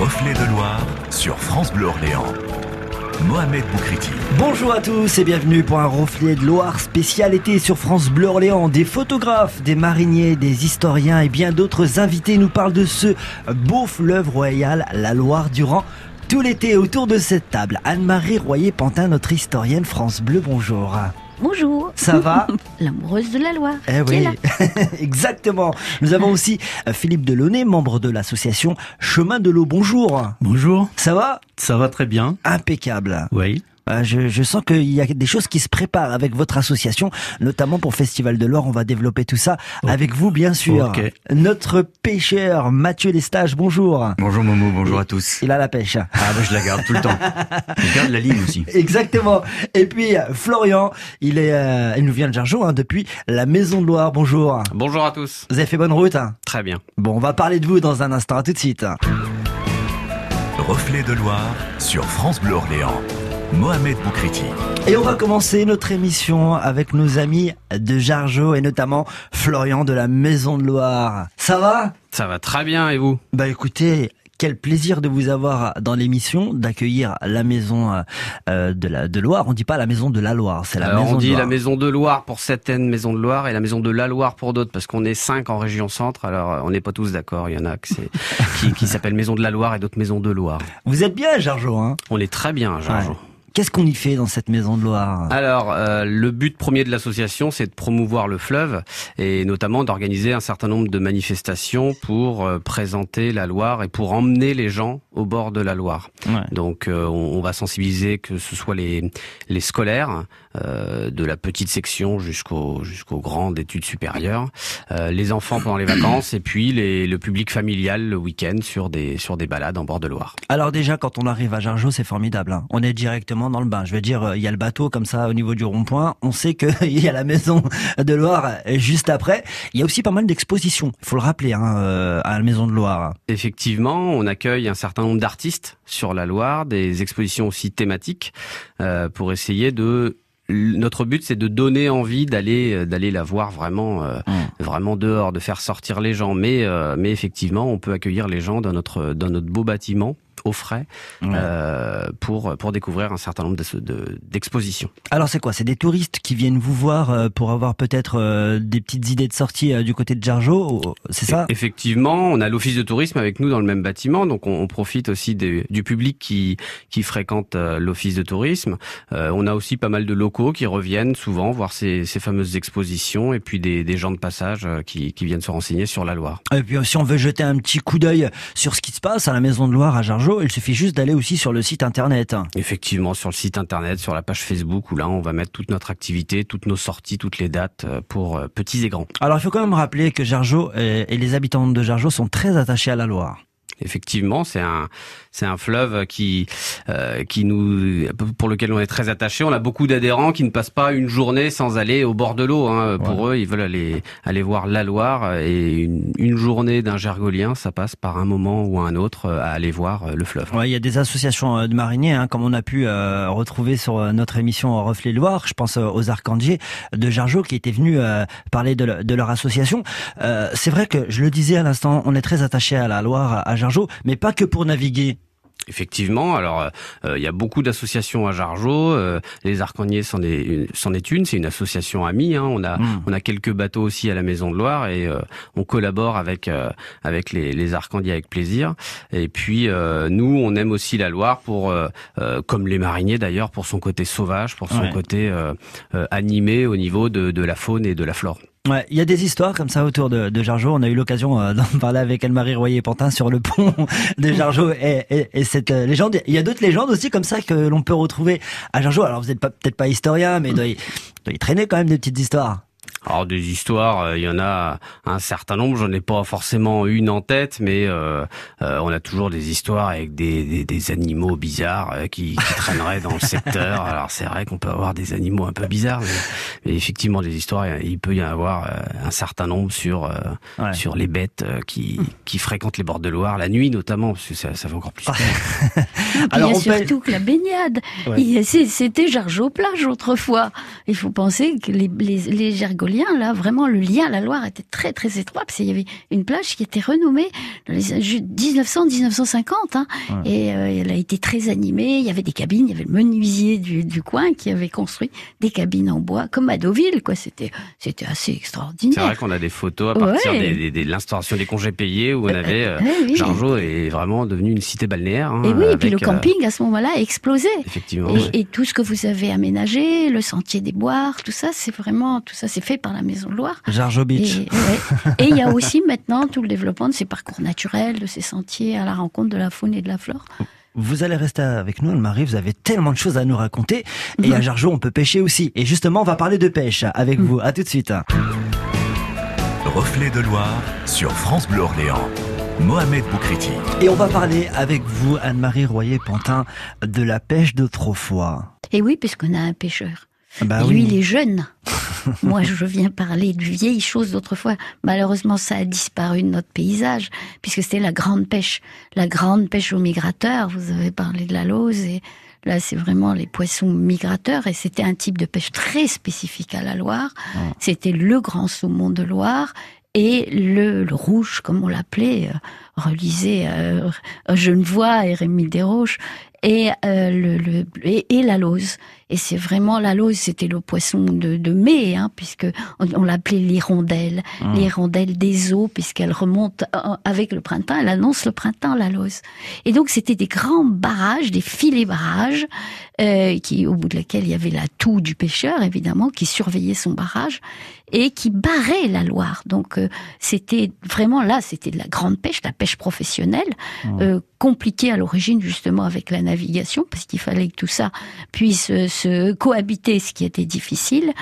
Reflet de Loire sur France Bleu Orléans. Mohamed Boukriti. Bonjour à tous et bienvenue pour un reflet de Loire spécial été sur France Bleu Orléans. Des photographes, des mariniers, des historiens et bien d'autres invités nous parlent de ce beau fleuve royal, la Loire, durant tout l'été autour de cette table. Anne-Marie Royer-Pantin, notre historienne France Bleu, bonjour. Bonjour. Ça va L'amoureuse de la Loire. Eh qui est oui, là. exactement. Nous avons aussi euh, Philippe Delaunay, membre de l'association Chemin de l'eau. Bonjour. Bonjour, Ça va? Ça va très bien. Impeccable. Oui. Euh, Je, je sens qu'il y a des choses qui se préparent avec votre association, notamment pour Festival de l'Or. On va développer tout ça avec vous, bien sûr. Notre pêcheur, Mathieu Lestage, bonjour. Bonjour Momo, bonjour à tous. Il a la pêche. Ah bah je la garde tout le temps. Je garde la ligne aussi. Exactement. Et puis Florian, il est, euh, il nous vient de Jargeau hein, depuis la Maison de Loire. Bonjour. Bonjour à tous. Vous avez fait bonne route. hein Très bien. Bon, on va parler de vous dans un instant. À tout de suite. Reflet de Loire sur France Bleu Orléans. Mohamed Boukriti. Et on va commencer notre émission avec nos amis de Jargeau et notamment Florian de la Maison de Loire. Ça va? Ça va très bien et vous? Bah écoutez, quel plaisir de vous avoir dans l'émission, d'accueillir la maison euh, euh, de la de Loire. On dit pas la maison de la Loire, c'est la Alors maison on de dit Loire. la maison de Loire pour certaines maisons de Loire et la maison de la Loire pour d'autres parce qu'on est cinq en région centre. Alors euh, on n'est pas tous d'accord. Il y en a qui, qui s'appellent maison de la Loire et d'autres maisons de Loire. Vous êtes bien à Jargeau, hein? On est très bien. Ouais. Qu'est-ce qu'on y fait dans cette maison de Loire Alors, euh, le but premier de l'association, c'est de promouvoir le fleuve et notamment d'organiser un certain nombre de manifestations pour euh, présenter la Loire et pour emmener les gens au bord de la Loire. Ouais. Donc, euh, on, on va sensibiliser que ce soit les, les scolaires, euh, de la petite section jusqu'au jusqu'au grand d'études supérieures, euh, les enfants pendant les vacances et puis les, le public familial le week-end sur des sur des balades en bord de Loire. Alors déjà, quand on arrive à Jargeau, c'est formidable. hein. On est directement dans le bain. Je veux dire, euh, il y a le bateau comme ça au niveau du rond-point. On sait qu'il y a la maison de Loire juste après. Il y a aussi pas mal d'expositions. Il faut le rappeler hein, euh, à la maison de Loire. Effectivement, on accueille un certain nombre d'artistes sur la Loire, des expositions aussi thématiques euh, pour essayer de notre but c'est de donner envie d'aller euh, d'aller la voir vraiment euh, Mm. vraiment dehors, de faire sortir les gens mais euh, mais effectivement, on peut accueillir les gens dans notre dans notre beau bâtiment au frais Ouais. euh, pour pour découvrir un certain nombre de- de- d'expositions. Alors c'est quoi? C'est des touristes qui viennent vous voir euh, pour avoir peut-être euh, des petites idées de sortie du côté de Jargeau C'est ça? E- Effectivement, on a l'office de tourisme avec nous dans le même bâtiment, donc on, on profite aussi des- du public qui qui fréquente l'office de tourisme. Euh, on a aussi pas mal de locaux qui reviennent souvent voir ces, ces fameuses expositions et puis des, des gens de passage qui, qui viennent se renseigner sur la Loire. Et puis si on veut jeter un petit coup d'œil sur ce qui se passe à la Maison de Loire à Jargeau, il suffit juste d'aller aussi sur le site internet. Effectivement, sur le site internet, sur la page Facebook, où là on va mettre toute notre activité, toutes nos sorties, toutes les dates euh, pour euh, petits et grands. Alors il faut quand même rappeler que Jargeau et les habitants de Jargeau sont très attachés à la Loire. Effectivement, c'est un c'est un fleuve qui euh, qui nous pour lequel on est très attaché. On a beaucoup d'adhérents qui ne passent pas une journée sans aller au bord de l'eau. Hein. Pour eux, ils veulent aller aller voir la Loire et une, une journée d'un gergolien, ça passe par un moment ou un autre euh, à aller voir euh, le fleuve. Ouais, il y a des associations euh, de mariniers, hein, comme on a pu euh, retrouver sur notre émission Reflet Loire. Je pense aux Arcandiers de Jargeau qui étaient venus euh, parler de, le- de leur association. Euh, c'est vrai que je le disais à l'instant, on est très attaché à la Loire, à Jargeau, mais pas que pour naviguer. Effectivement, alors euh, il y a beaucoup d'associations à Jargeau. euh, les Arcaniers c'en est est une. C'est une association amie. Hein. On a Mm. on a quelques bateaux aussi à la Maison de Loire et euh, on collabore avec euh, avec les, les Arcandiers avec plaisir. Et puis euh, nous, on aime aussi la Loire pour euh, euh, comme les mariniers d'ailleurs pour son côté sauvage, pour son Ouais. côté euh, euh, animé au niveau de, de la faune et de la flore. Ouais, il y a des histoires comme ça autour de, de Jargeau. On a eu l'occasion euh, d'en parler avec Anne-Marie Royer-Pantin sur le pont de Jargeau et, et, et cette euh, légende. Il y a d'autres légendes aussi comme ça que l'on peut retrouver à Jargeau. Alors vous n'êtes pas peut-être pas historien, mais il doit, y- doit y traîner quand même des petites histoires. Alors des histoires, euh, il y en a un certain nombre. J'en ai pas forcément une en tête, mais euh, euh, on a toujours des histoires avec des, des, des animaux bizarres euh, qui, qui traîneraient dans le secteur. Alors c'est vrai qu'on peut avoir des animaux un peu bizarres, mais, mais effectivement des histoires, il peut y en avoir un certain nombre sur euh, Ouais. sur les bêtes qui qui fréquentent les bords de Loire la nuit notamment, parce que ça, ça fait encore plus. Alors, il y on a peut- surtout que la baignade. Ouais. C'était Jargeau plage autrefois. Il faut penser que les, les, les lien, là, vraiment, le lien à la Loire était très, très étroit, parce qu'il y avait une plage qui était renommée dans les années 1900-1950, hein, et euh, elle a été très animée. Il y avait des cabines, il y avait le menuisier du, du coin qui avait construit des cabines en bois, comme à Deauville, quoi. C'était, c'était assez extraordinaire. C'est vrai qu'on a des photos à partir Ouais. des- de l'installation des congés payés où on avait euh, ouais, oui. Jargeau est vraiment devenu une cité balnéaire. hein, Et oui, et puis le euh, camping à ce moment-là a explosé. effectivement. Et, ouais. et tout ce que vous avez aménagé, le sentier des Boires, tout ça, c'est vraiment, tout ça, c'est fait par la Maison de Loire. Jarjo Et Beach. ouais. Et il y a aussi maintenant tout le développement de ces parcours naturels, de ces sentiers à la rencontre de la faune et de la flore. Vous allez rester avec nous, Anne-Marie, vous avez tellement de choses à nous raconter. Et à Jargeau, on peut pêcher aussi. Et justement, on va parler de pêche avec vous. À tout de suite. Reflet de Loire sur France Bleu Orléans. Mohamed Boukriti. Et on va parler avec vous, Anne-Marie Royer-Pantin, de la pêche d'autrefois. Et oui, puisqu'on a un pêcheur. Bah Et lui, oui. il est jeune. Moi, je viens parler de vieilles choses d'autrefois. Malheureusement, ça a disparu de notre paysage, puisque c'était la grande pêche. La grande pêche aux migrateurs. Vous avez parlé de la lose et là, c'est vraiment les poissons migrateurs et c'était un type de pêche très spécifique à la Loire. C'était le grand saumon de Loire et le, le rouge, comme on l'appelait, euh, relisez euh, Genevois et Rémy Desroches, et, euh, le, le, et, et la lose. Et c'est vraiment la lose, c'était le poisson de, de mai, hein, puisque on, on l'appelait l'hirondelle, l'hirondelle des eaux, puisqu'elle remonte euh, avec le printemps, elle annonce le printemps, la lose. Et donc c'était des grands barrages, des filets barrages, euh, qui au bout de laquelle il y avait la toux du pêcheur, évidemment, qui surveillait son barrage et qui barrait la Loire. Donc euh, c'était vraiment là, c'était de la grande pêche, la pêche professionnelle, euh, compliquée à l'origine justement avec la navigation, parce qu'il fallait que tout ça puisse euh, se cohabiter, ce qui était difficile.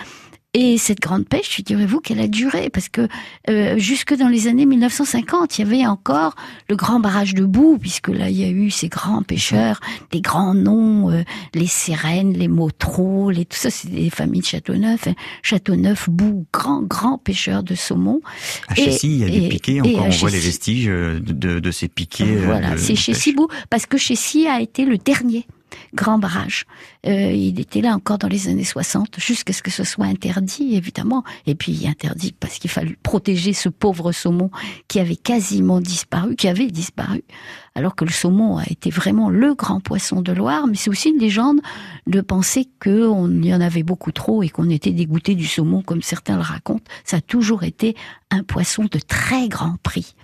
Et cette grande pêche, figurez-vous qu'elle a duré, parce que euh, jusque dans les années 1950, il y avait encore le grand barrage de Boue, puisque là, il y a eu ces grands pêcheurs, des grands noms, euh, les Sérènes, les Motreaux, les, tout ça, c'est des familles de Châteauneuf. hein. Châteauneuf, Boue, grand, grand pêcheur de saumon. À Chessy, il y a des et- piquets, et encore on voit les vestiges euh, de, de, de ces piquets. euh, Voilà, c'est. Cibou, parce que Chessy a été le dernier grand barrage. Euh, il était là encore dans les années 60, jusqu'à ce que ce soit interdit, évidemment. Et puis interdit parce qu'il fallait protéger ce pauvre saumon qui avait quasiment disparu, qui avait disparu, alors que le saumon a été vraiment le grand poisson de Loire. Mais c'est aussi une légende de penser qu'il y en avait beaucoup trop et qu'on était dégoûté du saumon, comme certains le racontent. Ça a toujours été un poisson de très grand prix.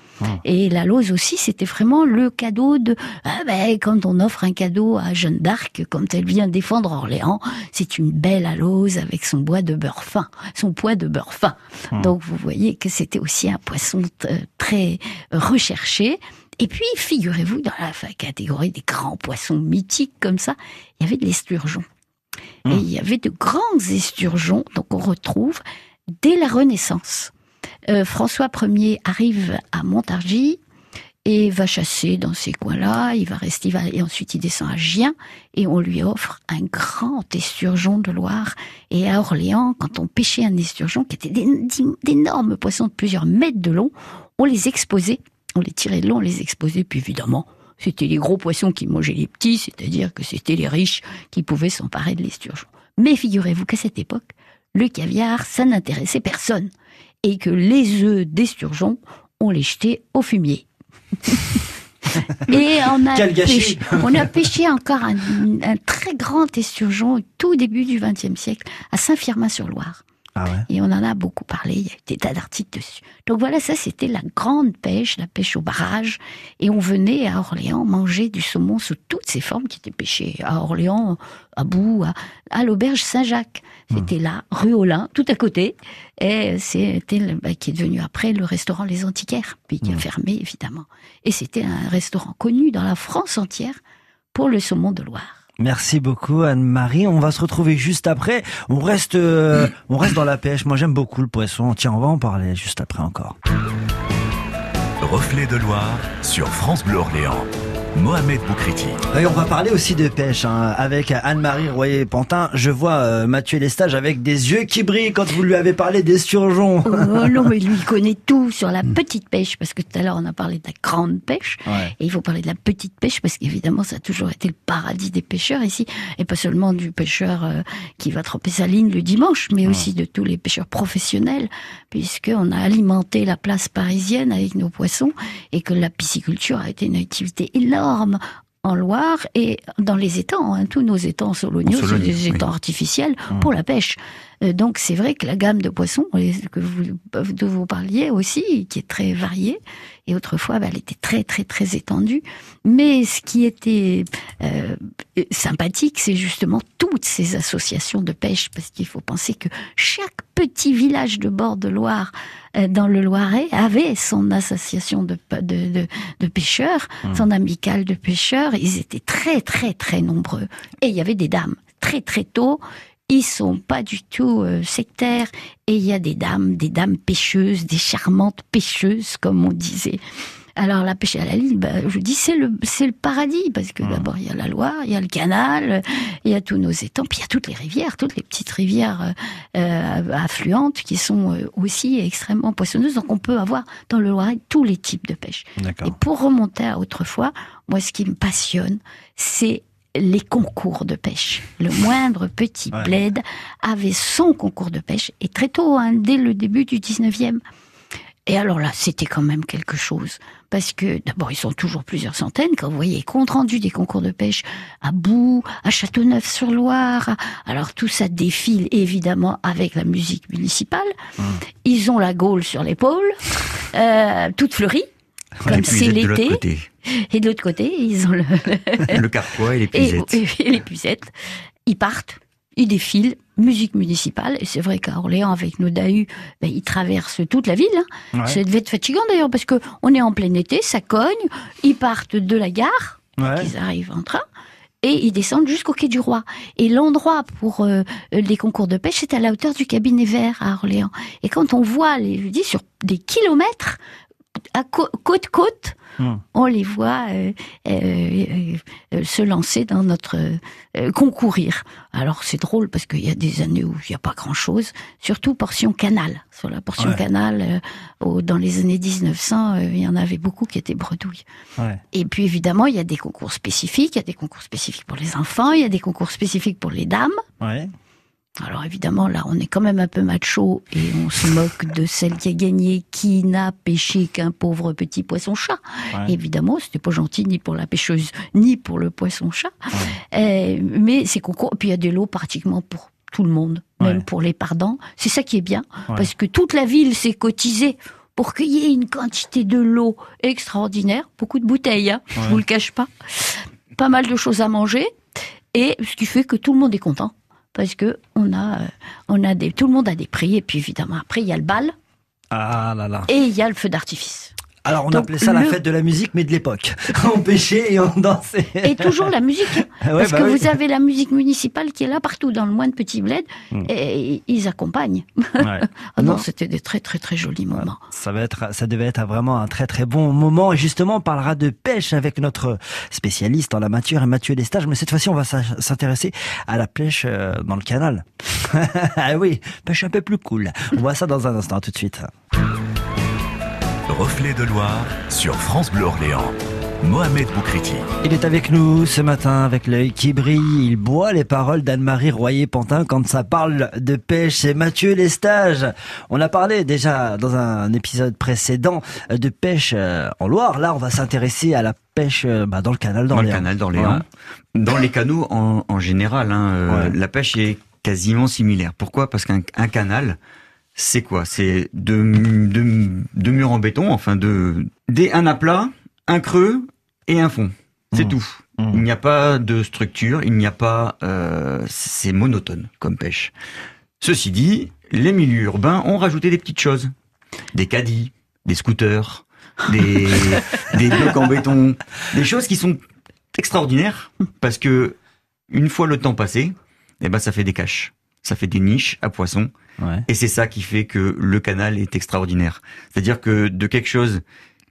Et la lose aussi, c'était vraiment le cadeau de ah ben quand on offre un cadeau à Jeanne d'Arc quand elle vient défendre Orléans, c'est une belle alose avec son bois de beurre fin, son poids de beurre fin. Donc vous voyez que c'était aussi un poisson t- très recherché. Et puis figurez-vous dans la catégorie des grands poissons mythiques comme ça, il y avait de l'esturgeon. Et il y avait de grands esturgeons, donc on retrouve dès la Renaissance. Euh, François Ier arrive à Montargis et va chasser dans ces coins-là. Il va rester, il va- et ensuite il descend à Gien et on lui offre un grand esturgeon de Loire. Et à Orléans, quand on pêchait un esturgeon, qui était d'é- d'énormes poissons de plusieurs mètres de long, on les exposait, on les tirait de long, on les exposait, puis évidemment, c'était les gros poissons qui mangeaient les petits, c'est-à-dire que c'était les riches qui pouvaient s'emparer de l'esturgeon. Mais figurez-vous qu'à cette époque, le caviar, ça n'intéressait personne. Et que les œufs d'esturgeon, on les jetait au fumier. Et on a, pêché, on a pêché encore un, un très grand esturgeon au tout début du XXe siècle à Saint-Firmin-sur-Loire. Ah ouais? Et on en a beaucoup parlé, il y a eu des tas d'articles dessus. Donc voilà, ça c'était la grande pêche, la pêche au barrage. Et on venait à Orléans manger du saumon sous toutes ses formes qui étaient pêchées à Orléans, à Bout, à, à l'auberge Saint-Jacques. C'était là, rue Olin, tout à côté. Et c'était, bah, qui est devenu après le restaurant Les Antiquaires, puis qui a fermé évidemment. Et c'était un restaurant connu dans la France entière pour le saumon de Loire. Merci beaucoup Anne-Marie. On va se retrouver juste après. On reste, euh, on reste dans la pêche. Moi j'aime beaucoup le poisson. Tiens, on va en parler juste après encore. Reflet de Loire sur France Bleu Orléans. Mohamed Boukriti. Et on va parler aussi de pêche hein, avec Anne-Marie Royer-Pantin. Je vois euh, Mathieu Lestage avec des yeux qui brillent quand vous lui avez parlé des surgeons. Oh non, mais lui il connaît tout sur la petite pêche parce que tout à l'heure on a parlé de la grande pêche Ouais. et il faut parler de la petite pêche parce qu'évidemment ça a toujours été le paradis des pêcheurs ici et pas seulement du pêcheur euh, qui va tremper sa ligne le dimanche, mais aussi de tous les pêcheurs professionnels puisque on a alimenté la place parisienne avec nos poissons et que la pisciculture a été une activité énorme en Loire et dans les étangs, hein, tous nos étangs soloniaux, c'est des oui. étangs artificiels pour la pêche. Euh, donc c'est vrai que la gamme de poissons les- que vous, dont vous parliez aussi, qui est très variée, et autrefois bah, elle était très très très étendue. Mais ce qui était euh, sympathique, c'est justement toutes ces associations de pêche, parce qu'il faut penser que chaque petit village de bord de Loire euh, dans le Loiret avait son association de, de, de, de pêcheurs, son amicale de pêcheurs. Ils étaient très très très nombreux. Et il y avait des dames. Très très tôt, ils sont pas du tout euh, sectaires. Et il y a des dames, des dames pêcheuses, des charmantes pêcheuses, comme on disait. Alors la pêche à la ligne, bah, je dis c'est le c'est le paradis parce que d'abord il y a la Loire, il y a le canal, il y a tous nos étangs, puis il y a toutes les rivières, toutes les petites rivières euh, euh, affluentes qui sont aussi extrêmement poissonneuses. Donc on peut avoir dans le Loiret tous les types de pêche. Et pour remonter à autrefois, moi, ce qui me passionne, c'est les concours de pêche. Le moindre petit Ouais. bled avait son concours de pêche, et très tôt, hein, dès le début du 19e. Et alors là, c'était quand même quelque chose. Parce que, d'abord, ils sont toujours plusieurs centaines. Quand vous voyez, compte rendu des concours de pêche à Bout, à Châteauneuf-sur-Loire. Alors tout ça défile, évidemment, avec la musique municipale. Ils ont la gaule sur l'épaule, euh, toute fleurie. Comme c'est l'été. Et de l'autre côté, ils ont le, le carquois et les et, puisettes. et les pucettes. Ils partent, ils défilent, musique municipale. Et c'est vrai qu'à Orléans, avec nos DAU, ben, ils traversent toute la ville. hein. Ouais. Ça devait être fatigant d'ailleurs, parce que on est en plein été, ça cogne. Ils partent de la gare, Ouais. ils arrivent en train. Et ils descendent jusqu'au quai du Roi. Et l'endroit pour euh, les concours de pêche, c'est à la hauteur du cabinet vert à Orléans. Et quand on voit, les, je dis, sur des kilomètres, à côte côte, Hmm. on les voit euh, euh, euh, se lancer dans notre concourir. Alors c'est drôle parce qu'il y a des années où il n'y a pas grand-chose, surtout portion canal. Sur la portion Ouais. canal, au- dans les années 1900, euh, il y en avait beaucoup qui étaient bredouilles. Ouais. Et puis évidemment, il y a des concours spécifiques, il y a des concours spécifiques pour les enfants, il y a des concours spécifiques pour les dames. Ouais. Alors évidemment, là, on est quand même un peu macho et on se moque de celle qui a gagné, qui n'a pêché qu'un pauvre petit poisson-chat. Ouais. Évidemment, c'était pas gentil ni pour la pêcheuse, ni pour le poisson-chat. Euh, mais ces concours, puis il y a des lots pratiquement pour tout le monde, même Ouais. pour les pardons. C'est ça qui est bien, parce que toute la ville s'est cotisée pour qu'il y ait une quantité de l'eau extraordinaire, beaucoup de bouteilles, hein, je vous le cache pas, pas mal de choses à manger, et ce qui fait que tout le monde est content, parce que on a, euh, on a des, tout le monde a des prix, et puis évidemment après il y a le bal Ah là là. et il y a le feu d'artifice. Alors on Donc, appelait ça la fête de la musique, mais de l'époque. on pêchait et on dansait. Et toujours la musique. Ah ouais, Parce bah que oui. vous avez la musique municipale qui est là partout dans le moindre petit bled Hmm. et ils accompagnent. Ouais. Ah non, Non. c'était des très très très jolis moments. Ça va être, ça devait être vraiment un très très bon moment. Et justement, on parlera de pêche avec notre spécialiste en la matière et Mathieu Lestage. Mais cette fois-ci, on va s'intéresser à la pêche euh, dans le canal. ah oui, pêche un peu plus cool. On voit ça dans un instant, tout de suite. Reflet de Loire sur France Bleu Orléans. Mohamed Boukriti. Il est avec nous ce matin avec l'œil qui brille. Il boit les paroles d'Anne-Marie Royer-Pantin quand ça parle de pêche. C'est Mathieu Lestage. On a parlé déjà dans un épisode précédent de pêche euh, en Loire. Là, on va s'intéresser à la pêche euh, bah, dans le canal Dans le d'Orléans. canal d'Orléans. Dans les canaux en, en général, hein, euh, Ouais. la pêche est quasiment similaire. Pourquoi? Parce qu'un un canal, c'est quoi? C'est deux, deux, deux murs en béton, enfin de, des, un aplat, un creux et un fond. C'est Mmh. tout. Mmh. Il n'y a pas de structure, il n'y a pas... euh, c'est monotone comme pêche. Ceci dit, les milieux urbains ont rajouté des petites choses. Des caddies, des scooters, des, des blocs en béton, des choses qui sont extraordinaires parce que une fois le temps passé, eh ben ça fait des caches, ça fait des niches à poissons Ouais. et c'est ça qui fait que le canal est extraordinaire. C'est-à-dire que de quelque chose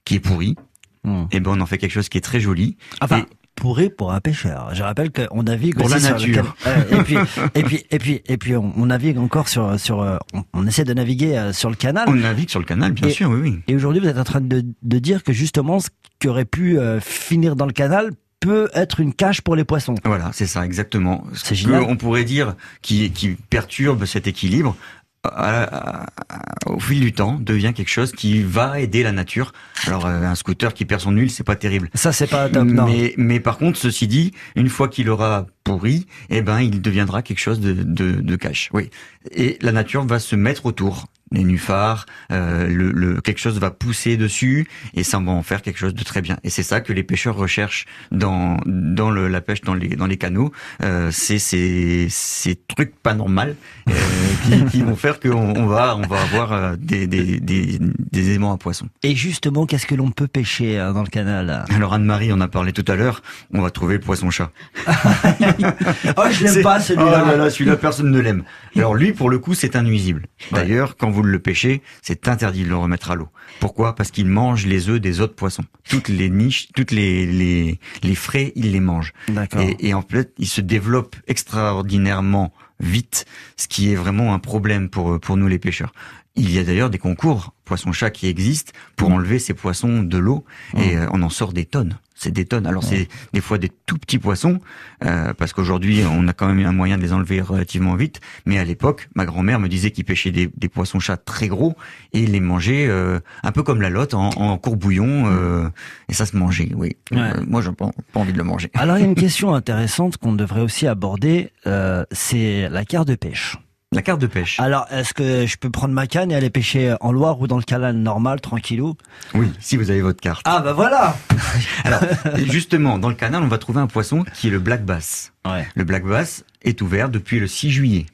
qui est pourri, Hmm. et ben on en fait quelque chose qui est très joli. Enfin, Et- pourri pour un pêcheur. Je rappelle qu'on navigue Pour aussi la le nature. et puis, et puis, et puis, et puis, on, navigue encore sur, sur, euh, on, essaie de naviguer euh, sur le canal. On navigue sur le canal, bien Et- sûr, oui, oui. Et aujourd'hui, vous êtes en train de, de dire que justement, ce qui aurait pu euh, finir dans le canal peut être une cache pour les poissons. Voilà, c'est ça, exactement. Ce C'est génial. que on pourrait dire qui, qui perturbe cet équilibre, à- à- à- au fil du temps, devient quelque chose qui va aider la nature. Alors, euh, un scooter qui perd son huile, c'est pas terrible. Ça, c'est pas top, non. Mais, mais par contre, ceci dit, une fois qu'il aura pourri, eh ben, il deviendra quelque chose de, de, de cash. Oui. Et la nature va se mettre autour. Les nénuphars, euh, le, le, quelque chose va pousser dessus et ça va en faire quelque chose de très bien. Et c'est ça que les pêcheurs recherchent dans dans le, la pêche dans les dans les canaux. Euh, c'est ces ces trucs pas normaux euh, qui, qui vont faire qu'on on va on va avoir des des des, des aimants à poissons. Et justement, qu'est-ce que l'on peut pêcher dans le canal Alors Anne-Marie, on a parlé tout à l'heure, on va trouver le poisson-chat. Oh, je l'aime pas Oh celui-là. là là, celui-là, personne ne l'aime. Alors lui, pour le coup, c'est un nuisible. D'ailleurs, quand vous le pêchez, c'est interdit de le remettre à l'eau. Pourquoi? Parce qu'il mange les œufs des autres poissons. Toutes les niches, toutes les les, les frais, il les mange. D'accord. Et, et en fait, il se développe extraordinairement vite, ce qui est vraiment un problème pour pour nous les pêcheurs. Il y a d'ailleurs des concours poisson-chat qui existent pour enlever ces poissons de l'eau et euh, on en sort des tonnes. C'est des tonnes. Alors c'est des fois des tout petits poissons euh, parce qu'aujourd'hui on a quand même un moyen de les enlever relativement vite. Mais à l'époque, ma grand-mère me disait qu'il pêchait des, des poissons-chats très gros et les mangeait euh, un peu comme la lotte en, en courbouillon euh, et ça se mangeait. Oui. Ouais. Euh, moi j'ai pas, pas envie de le manger. Alors, il y a une question intéressante qu'on devrait aussi aborder, euh, c'est la carte de pêche. La carte de pêche. Alors, est-ce que je peux prendre ma canne et aller pêcher en Loire ou dans le canal normal, tranquillou? Oui, si vous avez votre carte. Ah bah voilà Alors, justement, dans le canal, on va trouver un poisson qui est le black bass. Ouais, Le black bass est ouvert depuis le 6 juillet.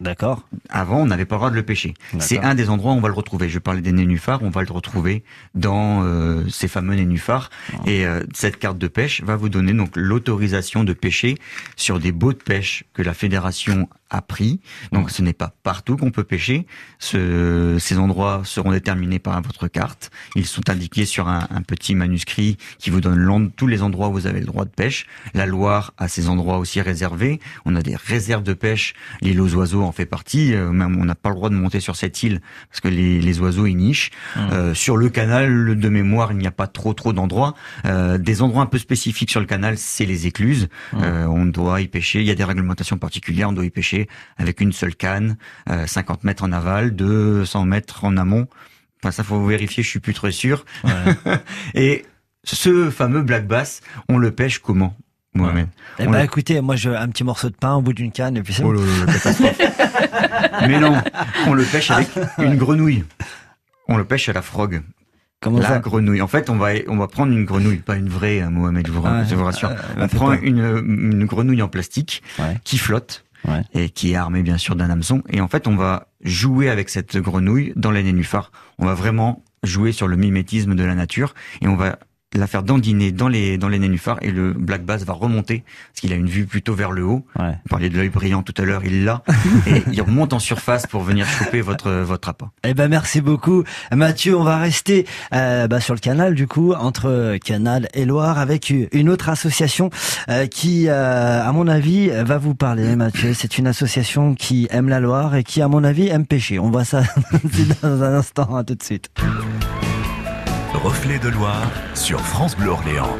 D'accord. Avant, on n'avait pas le droit de le pêcher. C'est un des endroits où on va le retrouver. Je parlais des nénuphars, on va le retrouver dans euh, ces fameux nénuphars. Et euh, cette carte de pêche va vous donner donc l'autorisation de pêcher sur des baux de pêche que la fédération a pris. Donc, ce n'est pas partout qu'on peut pêcher. Ce- ces endroits seront déterminés par votre carte. Ils sont indiqués sur un, un petit manuscrit qui vous donne tous les endroits où vous avez le droit de pêche. La Loire a ces endroits aussi réservés. On a des réserves de pêche. L'île aux oiseaux en fait partie. Euh, Même on n'a pas le droit de monter sur cette île parce que les, les oiseaux y nichent. Euh, sur le canal de mémoire, il n'y a pas trop trop d'endroits. Euh, des endroits un peu spécifiques sur le canal, c'est les écluses. Euh, on doit y pêcher. Il y a des réglementations particulières. On doit y pêcher avec une seule canne, euh, 50 mètres en aval, 200 mètres en amont. Enfin, ça faut vérifier. Je suis plus très sûr. Et ce fameux black bass, on le pêche comment, Mohamed Eh ben écoutez, moi je un petit morceau de pain au bout d'une canne et puis c'est Oh. Mais non, on le pêche avec une grenouille. On le pêche à la frog. Comment la ça grenouille. En fait, on va on va prendre une grenouille, pas une vraie, hein, Mohamed, je vous, Ouais. je vous rassure. Euh, on fais prend une, une grenouille en plastique Ouais. qui flotte Ouais. et qui est armée bien sûr d'un hameçon. Et en fait, on va jouer avec cette grenouille dans les nénuphars. On va vraiment jouer sur le mimétisme de la nature et on va la faire dandiner dans les dans les nénuphars et le black bass va remonter parce qu'il a une vue plutôt vers le haut. Ouais. On parlait de l'œil brillant tout à l'heure, il l'a et il remonte en surface pour venir choper votre votre appât. Eh ben merci beaucoup Mathieu. On va rester euh, bah, sur le canal du coup entre Canal et Loire avec une autre association euh, qui, euh, à mon avis, va vous parler. Mathieu, c'est une association qui aime la Loire et qui, à mon avis, aime pêcher. On voit ça dans un instant. À tout de suite. Reflet de Loire sur France Bleu Orléans.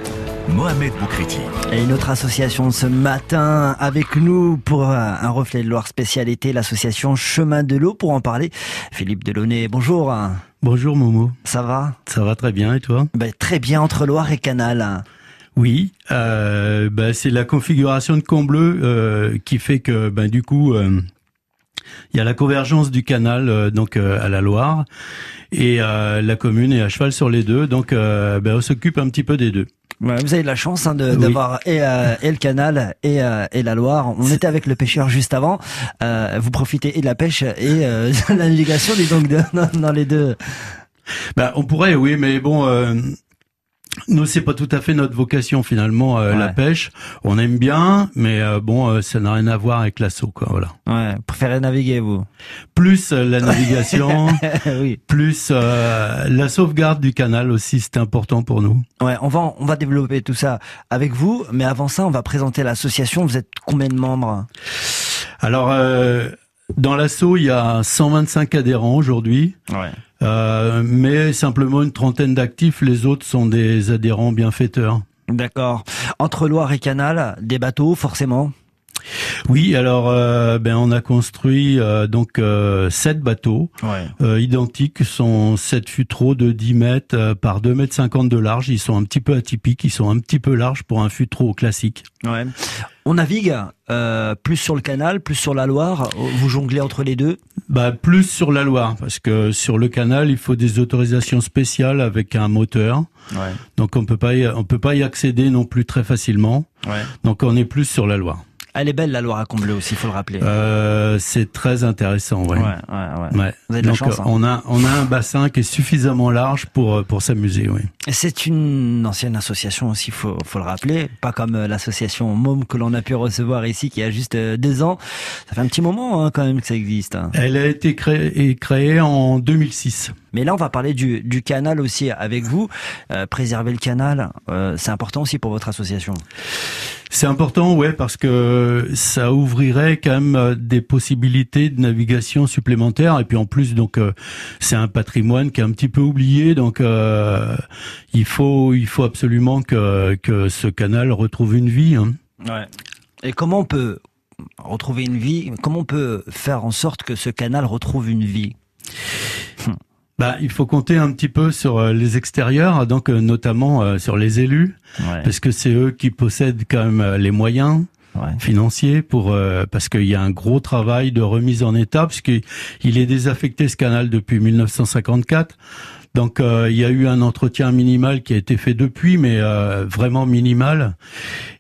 Mohamed Boukriti. Et une autre association ce matin avec nous pour euh, un reflet de Loire spécialité, l'association Chemin de l'eau. Pour en parler, Philippe Delaunay, bonjour. Bonjour Momo, Ça va? Ça va très bien et toi? Ben, Très bien entre Loire et Canal. Oui, euh, bah, c'est la configuration de Combleu euh, qui fait que ben du coup euh, il y a la convergence du canal euh, donc euh, à la Loire et euh, la commune est à cheval sur les deux donc euh, ben, on s'occupe un petit peu des deux. Ouais, vous avez de la chance hein, de- Oui. d'avoir et, euh, et le canal et, euh, et la Loire. On était avec le pêcheur juste avant. Euh, vous profitez et de la pêche et euh, de la navigation, dis donc, de- dans, dans les deux. Ben, on pourrait oui mais bon euh, Nous, c'est pas tout à fait notre vocation finalement, euh, la pêche. On aime bien, mais euh, bon, euh, ça n'a rien à voir avec l'assaut, quoi. Voilà. Ouais, préférez naviguer, vous? Plus euh, la navigation, Oui. plus euh, la sauvegarde du canal aussi, c'est important pour nous. Ouais, on va, on va développer tout ça avec vous, mais avant ça, on va présenter l'association. Vous êtes combien de membres? Alors, euh, dans l'assaut, il y a 125 adhérents aujourd'hui. Ouais. Euh, mais simplement une trentaine d'actifs, les autres sont des adhérents bienfaiteurs. D'accord. Entre Loire et Canal, des bateaux, forcément? Oui, alors euh, ben on a construit euh, donc euh, sept bateaux Ouais. euh, identiques, sont sept futreaux de 10 mètres euh, par 2 mètres 50 de large. Ils sont un petit peu atypiques, ils sont un petit peu larges pour un futreau classique. Ouais. On navigue euh, plus sur le canal, plus sur la Loire. Vous jonglez entre les deux? Bah plus sur la Loire parce que sur le canal il faut des autorisations spéciales avec un moteur, Ouais. donc on peut pas y, on peut pas y accéder non plus très facilement. Ouais. Donc on est plus sur la Loire. Elle est belle la Loire à Combler aussi, faut le rappeler. Euh, c'est très intéressant, ouais. ouais, ouais. Ouais. Vous avez de la Donc, chance, hein. on a on a un bassin qui est suffisamment large pour euh, pour s'amuser, oui. C'est une ancienne association aussi, faut, faut le rappeler. Pas comme euh, l'association MOM que l'on a pu recevoir ici, qui a juste euh, deux ans. Ça fait un petit moment hein, quand même que ça existe. hein. Elle a été créée, créée en 2006. Mais là, on va parler du, du canal aussi avec vous. Euh, préserver le canal, euh, c'est important aussi pour votre association. C'est important, ouais, parce que ça ouvrirait quand même euh, des possibilités de navigation supplémentaires. Et puis en plus, donc, euh, c'est un patrimoine qui est un petit peu oublié. Donc, euh, il faut, il faut absolument que que ce canal retrouve une vie. hein. Ouais. Et comment on peut retrouver une vie? Comment on peut faire en sorte que ce canal retrouve une vie? Bah, il faut compter un petit peu sur euh, les extérieurs, donc euh, notamment euh, sur les élus, Ouais. parce que c'est eux qui possèdent quand même les moyens. Ouais. financier pour euh, parce qu'il y a un gros travail de remise en état puisqu'il il est désaffecté ce canal depuis 1954. Donc euh, il y a eu un entretien minimal qui a été fait depuis, mais euh, vraiment minimal.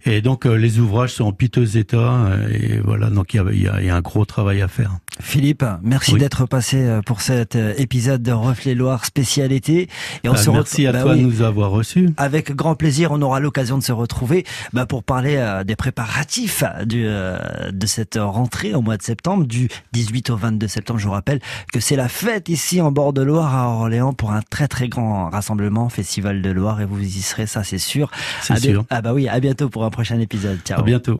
Et donc euh, les ouvrages sont en piteux état. euh, et voilà, donc il y a, il y a- il y a un gros travail à faire. Philippe, merci Oui. d'être passé euh, pour cet euh, épisode de Reflet Loire spécialité. Et on Bah, se merci à bah toi oui. de nous avoir reçus. Avec grand plaisir, on aura l'occasion de se retrouver bah, pour parler euh, des préparatifs du, euh, de cette rentrée au mois de septembre, du 18 au 22 septembre. Je vous rappelle que c'est la fête ici en bord de Loire à Orléans pour un très très grand rassemblement, Festival de Loire, et vous y serez, ça c'est sûr. C'est sûr. Ah bah oui, à bientôt pour un prochain épisode. Ciao. À bientôt.